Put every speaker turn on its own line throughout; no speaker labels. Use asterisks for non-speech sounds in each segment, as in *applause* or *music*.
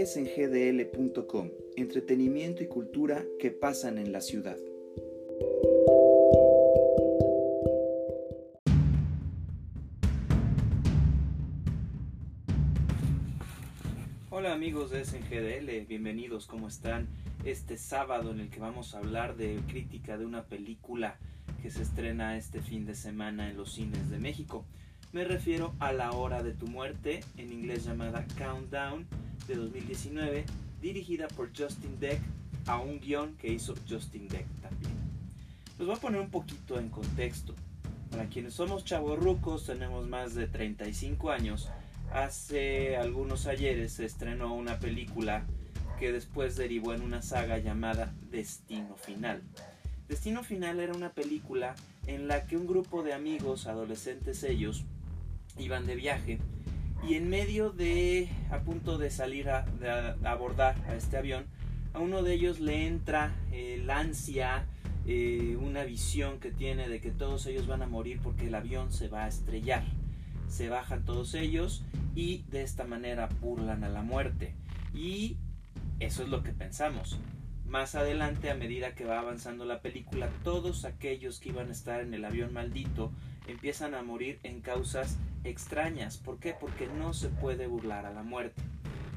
es en gdl.com, entretenimiento y cultura que pasan en la ciudad. Hola amigos de SNGDL, bienvenidos, ¿cómo están? Este sábado en el que vamos a hablar de crítica de una película que se estrena este fin de semana en los cines de México. Me refiero a La Hora de tu Muerte, en inglés llamada Countdown, de 2019, dirigida por Justin Deck, a un guion que hizo Justin Deck también. Los voy a poner un poquito en contexto. Para quienes somos chavorrucos, tenemos más de 35 años, hace algunos ayeres se estrenó una película que después derivó en una saga llamada Destino Final. Destino Final era una película en la que un grupo de amigos, adolescentes ellos, iban de viaje y en medio de, a punto de salir a, abordar a este avión, a uno de ellos le entra el ansia, eh, una visión que tiene de que todos ellos van a morir porque el avión se va a estrellar. Se bajan todos ellos y de esta manera burlan a la muerte. Y eso es lo que pensamos. Más adelante, a medida que va avanzando la película, todos aquellos que iban a estar en el avión maldito empiezan a morir en causas extrañas. ¿Por qué? Porque no se puede burlar a la muerte.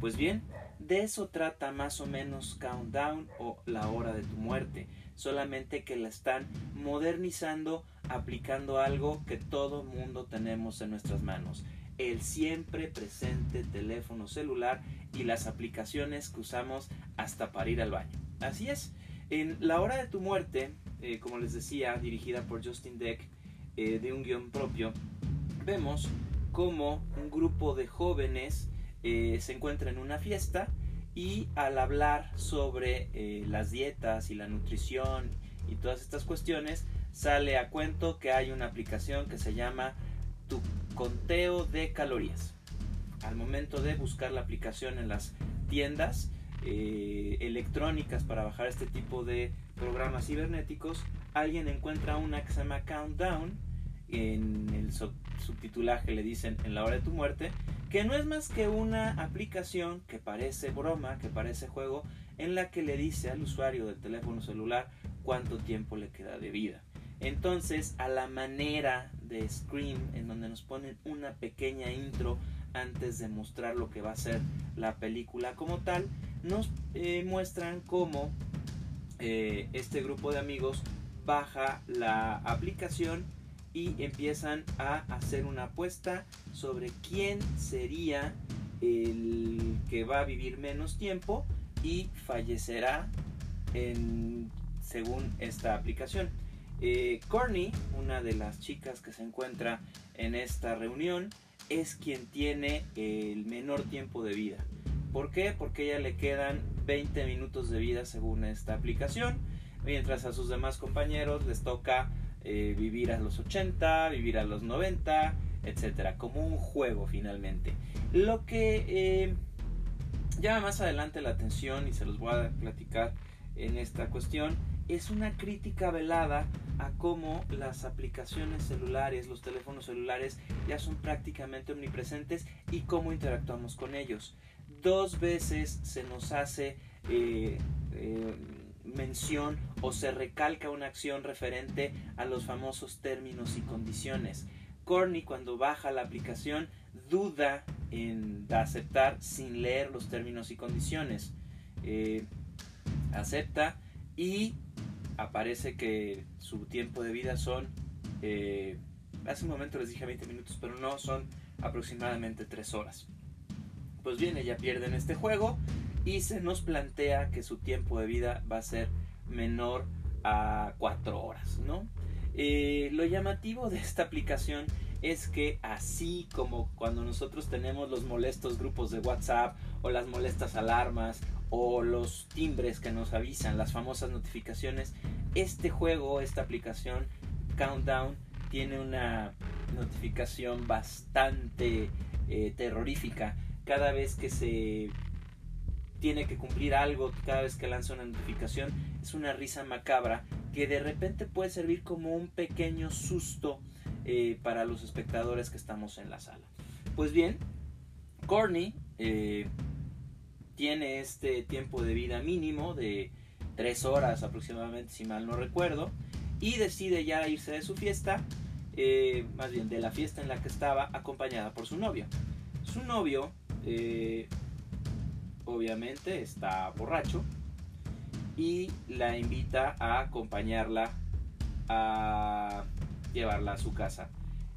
Pues bien, de eso trata más o menos Countdown o La hora de tu muerte, solamente que la están modernizando aplicando algo que todo mundo tenemos en nuestras manos, el siempre presente teléfono celular y las aplicaciones que usamos hasta para ir al baño. Así es. En La Hora de tu Muerte, eh, como les decía, dirigida por Justin Deck, eh, de un guion propio, vemos cómo un grupo de jóvenes eh, se encuentra en una fiesta y al hablar sobre las dietas y la nutrición y todas estas cuestiones, sale a cuento que hay una aplicación que se llama Tu Conteo de Calorías. Al momento de buscar la aplicación en las tiendas, eh, electrónicas para bajar este tipo de programas cibernéticos, alguien encuentra una que se llama Countdown, en el subtitulaje le dicen en la hora de tu muerte, que no es más que una aplicación que parece broma, que parece juego, en la que le dice al usuario del teléfono celular cuánto tiempo le queda de vida. Entonces, a la manera de Scream, en donde nos ponen una pequeña intro antes de mostrar lo que va a ser la película como tal, nos eh, muestran cómo eh, este grupo de amigos baja la aplicación y empiezan a hacer una apuesta sobre quién sería el que va a vivir menos tiempo y fallecerá en, según esta aplicación. Eh, Corny, una de las chicas que se encuentra en esta reunión, es quien tiene el menor tiempo de vida. ¿Por qué? Porque a ella le quedan 20 minutos de vida según esta aplicación, mientras a sus demás compañeros les toca eh, vivir a los 80, vivir a los 90, etcétera, como un juego finalmente. Lo que eh, llama más adelante la atención y se los voy a platicar en esta cuestión es una crítica velada a cómo las aplicaciones celulares, los teléfonos celulares ya son prácticamente omnipresentes y cómo interactuamos con ellos. Dos veces se nos hace eh, mención o se recalca una acción referente a los famosos términos y condiciones. Corny cuando baja la aplicación duda en aceptar sin leer los términos y condiciones. Eh, acepta y aparece que su tiempo de vida son, eh, hace un momento les dije 20 minutos, pero no, son aproximadamente 3 horas. Pues bien, ella pierde en este juego y se nos plantea que su tiempo de vida va a ser menor a 4 horas, ¿no? Eh, lo llamativo de esta aplicación es que así como cuando nosotros tenemos los molestos grupos de WhatsApp o las molestas alarmas o los timbres que nos avisan, las famosas notificaciones, este juego, esta aplicación Countdown tiene una notificación bastante eh, terrorífica cada vez que se tiene que cumplir algo, cada vez que lanza una notificación, es una risa macabra que de repente puede servir como un pequeño susto eh, para los espectadores que estamos en la sala. Pues bien, Corny, eh, tiene este tiempo de vida mínimo de tres horas aproximadamente, si mal no recuerdo, y decide ya irse de su fiesta, eh, más bien de la fiesta en la que estaba, acompañada por su novio. Su novio, obviamente, está borracho y la invita a acompañarla a llevarla a su casa.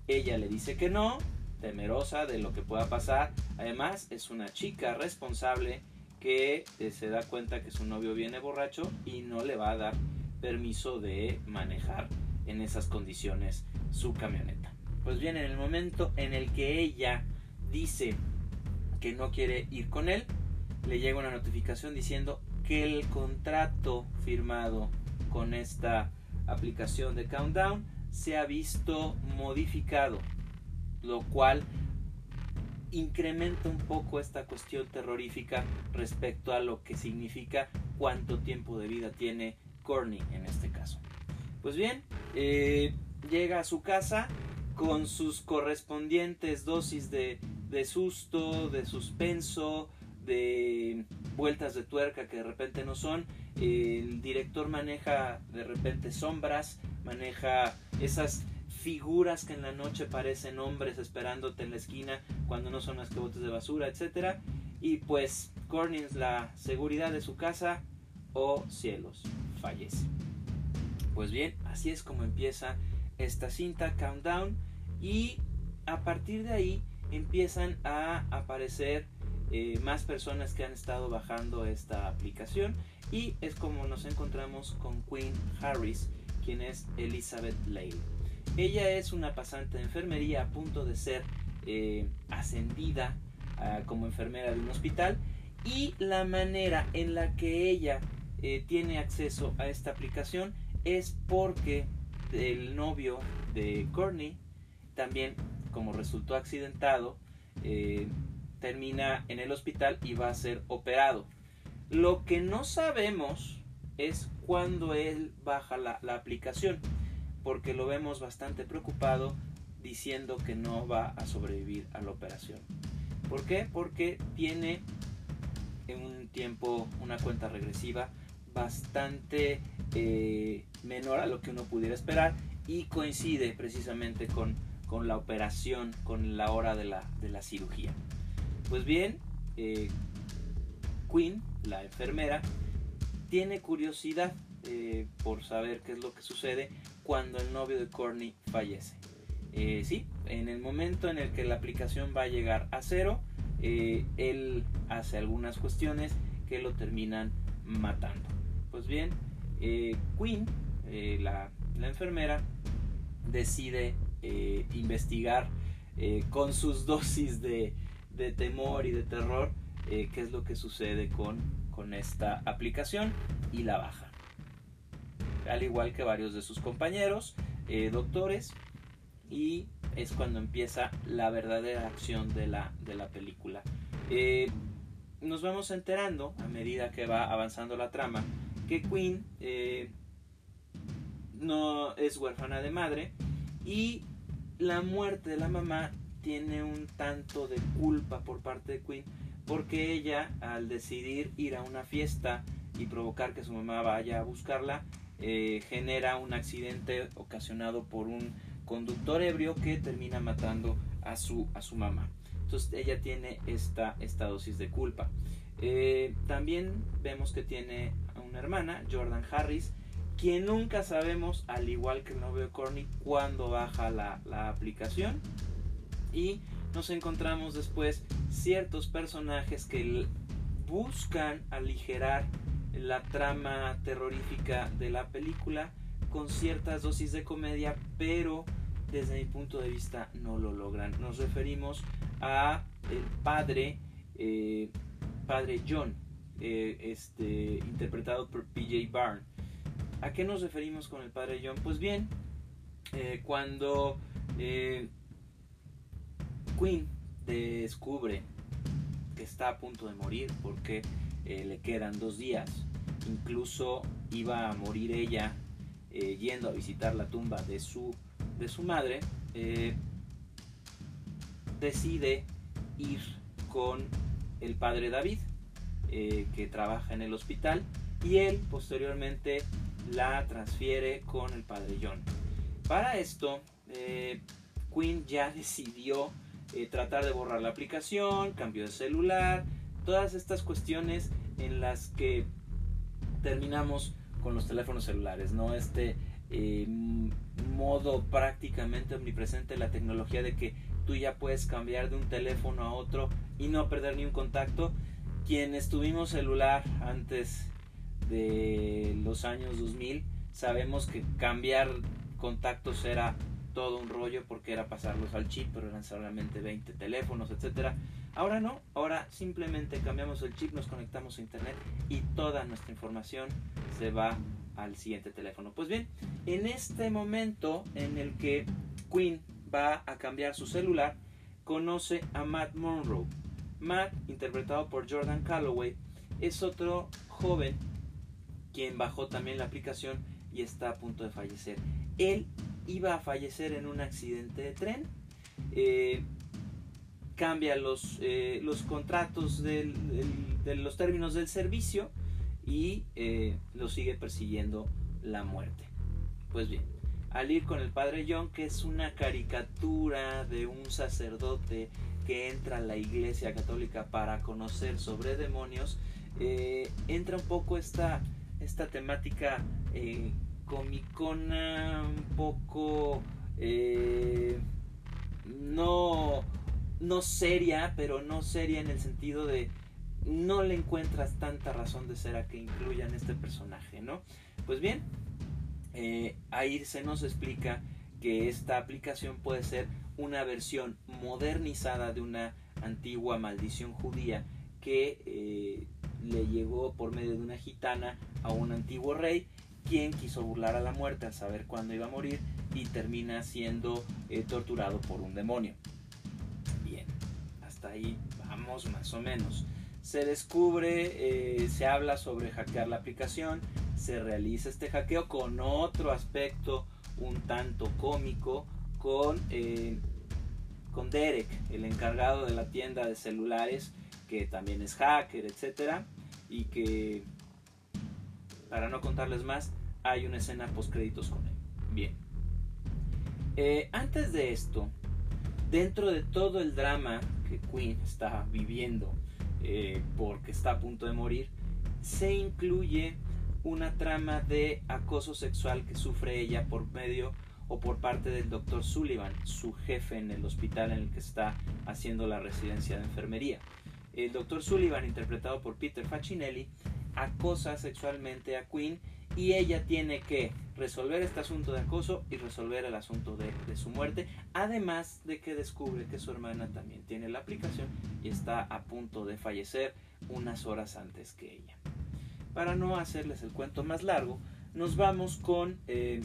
Ella le dice que no, temerosa de lo que pueda pasar. Además, es una chica responsable que se da cuenta que su novio viene borracho y no le va a dar permiso de manejar en esas condiciones su camioneta. Pues bien, en el momento en el que ella dice que no quiere ir con él, le llega una notificación diciendo que el contrato firmado con esta aplicación de Countdown se ha visto modificado, lo cual incrementa un poco esta cuestión terrorífica respecto a lo que significa cuánto tiempo de vida tiene Corny en este caso. Pues bien, eh, llega a su casa con sus correspondientes dosis de, de susto, de suspenso, de vueltas de tuerca que de repente no son. El director maneja de repente sombras, maneja esas figuras que en la noche parecen hombres esperándote en la esquina cuando no son las que botes de basura, etc. Y pues Cornings la seguridad de su casa, o oh cielos, fallece. Pues bien, así es como empieza esta cinta Countdown y a partir de ahí empiezan a aparecer eh, más personas que han estado bajando esta aplicación y es como nos encontramos con Queen Harris, quien es Elizabeth Lale. Ella es una pasante de enfermería a punto de ser eh, ascendida ah, como enfermera de un hospital y la manera en la que ella eh, tiene acceso a esta aplicación es porque el novio de Courtney también como resultó accidentado termina en el hospital y va a ser operado lo que no sabemos es cuándo él baja la aplicación porque lo vemos bastante preocupado diciendo que no va a sobrevivir a la operación. ¿Por qué? Porque tiene en un tiempo una cuenta regresiva bastante eh, menor a lo que uno pudiera esperar y coincide precisamente con, con la operación, con la hora de la, de la cirugía. Pues bien, eh, Queen, la enfermera, tiene curiosidad eh, por saber qué es lo que sucede cuando el novio de Courtney fallece. Eh, sí, en el momento en el que la aplicación va a llegar a cero, eh, él hace algunas cuestiones que lo terminan matando. Pues bien, Queen, la, enfermera, decide investigar con sus *laughs* dosis de, de, temor y de terror qué es lo que sucede con, con esta aplicación y la baja al igual que varios de sus compañeros, eh, doctores, y es cuando empieza la verdadera acción de la, de la película. Eh, nos vamos enterando a medida que va avanzando la trama que Queen eh, no es huérfana de madre y la muerte de la mamá tiene un tanto de culpa por parte de Queen porque ella al decidir ir a una fiesta y provocar que su mamá vaya a buscarla eh, genera un accidente ocasionado por un conductor ebrio que termina matando a su, a su mamá. Entonces ella tiene esta, esta dosis de culpa. Eh, también vemos que tiene una hermana, Jordan Harris, quien nunca sabemos, al igual que el novio Corny, cuándo baja la, la aplicación. Y nos encontramos después ciertos personajes que buscan aligerar la trama terrorífica de la película con ciertas dosis de comedia, pero desde mi punto de vista no lo logran. Nos referimos a el padre, eh, padre John, eh, este, interpretado por PJ Barn. ¿A qué nos referimos con el padre John? Pues bien, eh, cuando Queen descubre que está a punto de morir porque le quedan dos días incluso iba a morir ella eh, yendo a visitar la tumba de su, de su madre, eh, decide ir con el padre David eh, que trabaja en el hospital y él posteriormente la transfiere con el padre John. Para esto, eh, Quinn ya *laughs* decidió eh, tratar de borrar la aplicación, cambio de celular, todas estas cuestiones en las que terminamos con los teléfonos celulares, ¿no? Este modo prácticamente omnipresente la tecnología de que tú ya puedes cambiar de un teléfono a otro y no perder ni un contacto. Quienes tuvimos celular antes de los años 2000, sabemos que cambiar contactos era todo un rollo porque era pasarlos al chip, pero eran solamente 20 teléfonos, etcétera. Ahora no, ahora simplemente cambiamos el chip, nos conectamos a internet y toda nuestra información se va al siguiente teléfono. Pues bien, en este momento en el que Queen va a cambiar su celular, conoce a Matt Monroe. Matt, interpretado por Jordan Calloway, es otro joven quien bajó también la aplicación y está a punto de fallecer. Él iba a fallecer en un accidente de tren. Eh, cambia los, eh, los contratos de los términos del servicio y eh, lo sigue persiguiendo la muerte. Pues bien, al ir con el padre John, que es una caricatura de un sacerdote que entra a la iglesia católica para conocer sobre demonios, entra un poco esta, esta temática comicona, un poco eh, no, no seria, pero no seria en el sentido de no le encuentras tanta razón de ser a que incluyan este personaje, ¿no? Pues bien, eh, ahí se nos explica que esta aplicación puede ser una versión modernizada de una antigua maldición judía que eh, le llegó por medio de una gitana a un antiguo rey quien quiso burlar a la muerte al saber cuándo iba a morir y termina siendo eh, torturado por un demonio. Bien, hasta ahí vamos más o menos. Se descubre, se habla sobre hackear la aplicación, se realiza este hackeo con otro aspecto un tanto cómico con, eh, con Derek, el encargado de la tienda de celulares, que también es hacker, etcétera, y que para no contarles más, hay una escena post créditos con él. Bien. Eh, antes de esto, dentro de todo el drama que Queen está viviendo eh, porque está a punto de morir, se incluye una trama de acoso sexual que sufre ella por medio o por parte del doctor Sullivan, su jefe en el hospital en el que está haciendo la residencia de enfermería. El doctor Sullivan, interpretado por Peter Facinelli, acosa sexualmente a Queen y ella tiene que resolver este asunto de acoso y resolver el asunto de, su muerte, además de que descubre que su hermana también tiene la aplicación y está a punto de fallecer unas horas antes que ella para no hacerles el cuento más largo, nos vamos con eh,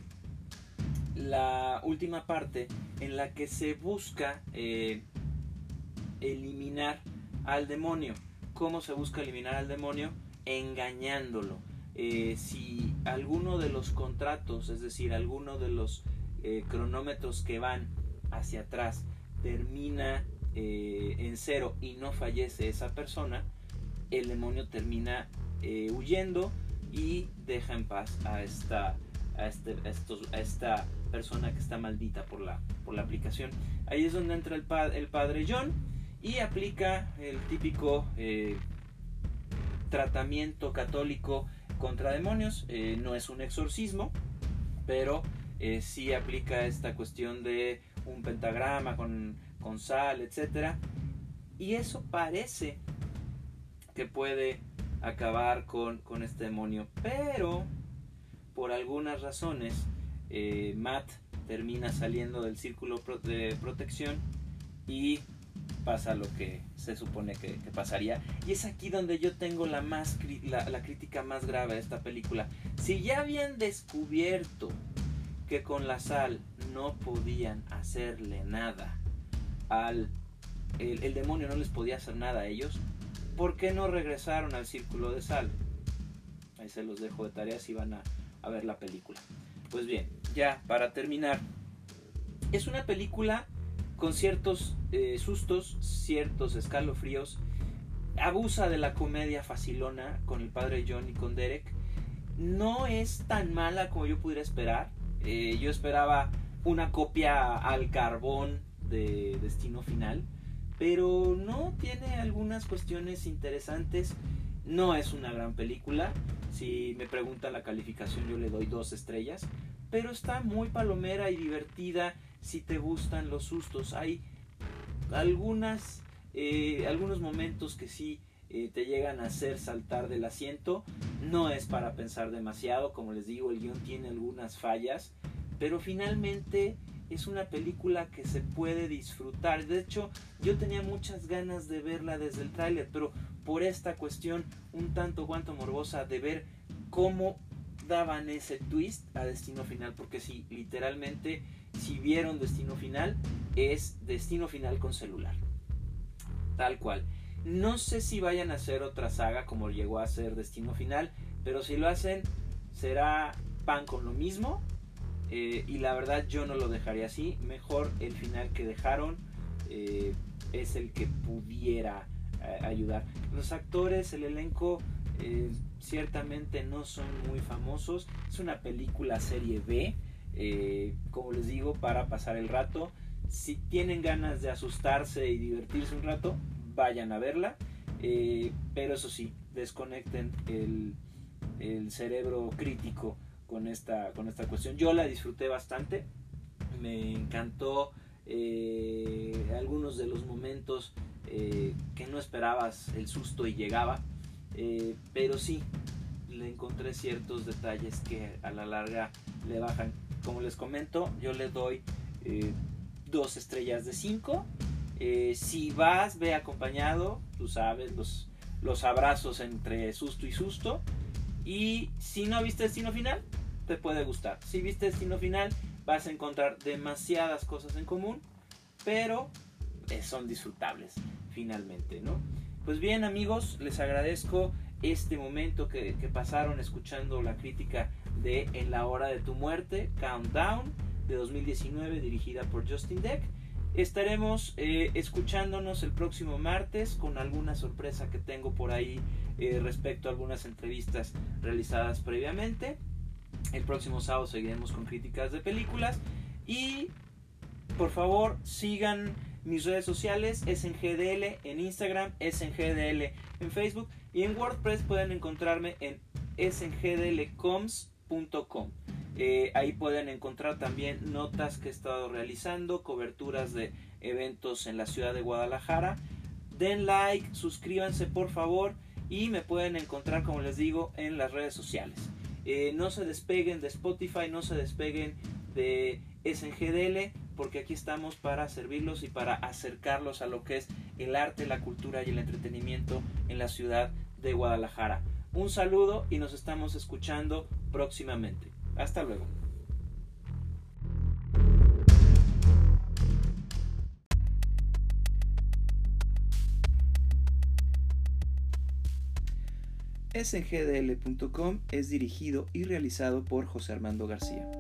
la última parte en la que se busca eh, eliminar al demonio. ¿Cómo se busca eliminar al demonio? Engañándolo. Eh, si alguno de los contratos, es decir, alguno de los cronómetros que van hacia atrás termina en cero y no fallece esa persona, el demonio termina eh, huyendo y deja en paz a esta, a, este, estos, a esta persona que está maldita por la, por la aplicación. Ahí es donde entra el, el padre John y aplica el típico eh, tratamiento católico contra demonios. Eh, no es un exorcismo, pero sí aplica esta cuestión de un pentagrama con, con sal, etc. Y eso parece que puede acabar con, este demonio. Pero, por algunas razones, eh, Matt termina saliendo del círculo de protección y pasa lo que se supone que, pasaría. Y es aquí donde yo tengo la, más, la, crítica más grave de esta película. Si ya habían descubierto que con la sal no podían hacerle nada al... El, demonio no les podía hacer nada a ellos, ¿por qué no regresaron al círculo de sal? Ahí se los dejo de tarea si van a, ver la película. Pues bien, ya para terminar, es una película con ciertos eh, sustos, ciertos escalofríos, abusa de la comedia facilona con el padre John y con Derek. No es tan mala como yo pudiera esperar. Eh, yo esperaba una copia al carbón de Destino Final, pero no tiene algunas cuestiones interesantes. No es una gran película. Si me preguntan la calificación, yo le doy dos estrellas. Pero está muy palomera y divertida si te gustan los sustos. Hay algunas, eh, algunos momentos que sí eh, te llegan a hacer saltar del asiento. No es para pensar demasiado, como les digo, el guion tiene algunas fallas, pero finalmente es una película que se puede disfrutar. De hecho, yo tenía muchas ganas de verla desde el tráiler, pero por esta cuestión un tanto cuanto morbosa de ver cómo daban ese twist a Destino Final, porque si literalmente si vieron Destino Final, es Destino Final con celular. Tal cual. No sé si vayan a hacer otra saga como llegó a ser Destino Final, pero si lo hacen, será pan con lo mismo. Eh, y la verdad yo no lo dejaría así. Mejor el final que dejaron eh, es el que pudiera eh, ayudar. Los actores, el elenco, ciertamente no son muy famosos. Es una película serie B. Eh, como les digo, para pasar el rato. Si tienen ganas de asustarse y divertirse un rato, vayan a verla. Eh, pero eso sí, desconecten el, cerebro crítico con esta, con esta cuestión. Yo la disfruté bastante. Me encantó eh, algunos de los momentos que no esperabas el susto y llegaba. pero sí, le encontré ciertos detalles que a la larga le bajan como les comento, yo le doy eh, dos estrellas de cinco. Eh, si vas, ve acompañado, tú sabes, los, los abrazos entre susto y susto. Y si no viste Destino Final, te puede gustar. Si viste Destino Final, vas a encontrar demasiadas cosas en común, pero eh, son disfrutables finalmente, ¿no? Pues bien amigos, les agradezco este momento que, pasaron escuchando la crítica de En la hora de tu muerte, Countdown, de 2019, dirigida por Justin Deck. Estaremos eh, escuchándonos el próximo martes con alguna sorpresa que tengo por ahí eh, respecto a algunas entrevistas realizadas previamente. El próximo sábado seguiremos con críticas de películas y por favor sigan mis redes sociales, es en GDL en Instagram, es en GDL en Facebook y en WordPress pueden encontrarme en sngdlcoms eh, ahí pueden encontrar también notas que he estado realizando, coberturas de eventos en la ciudad de Guadalajara. Den like, suscríbanse por favor y me pueden encontrar, como les digo, en las redes sociales. Eh, no se despeguen de Spotify, no se despeguen de SNGDL, porque aquí estamos para servirlos y para acercarlos a lo que es el arte, la cultura y el entretenimiento en la ciudad de Guadalajara. Un saludo y nos estamos escuchando próximamente. Hasta luego. SGDL.com es dirigido y realizado por José Armando García.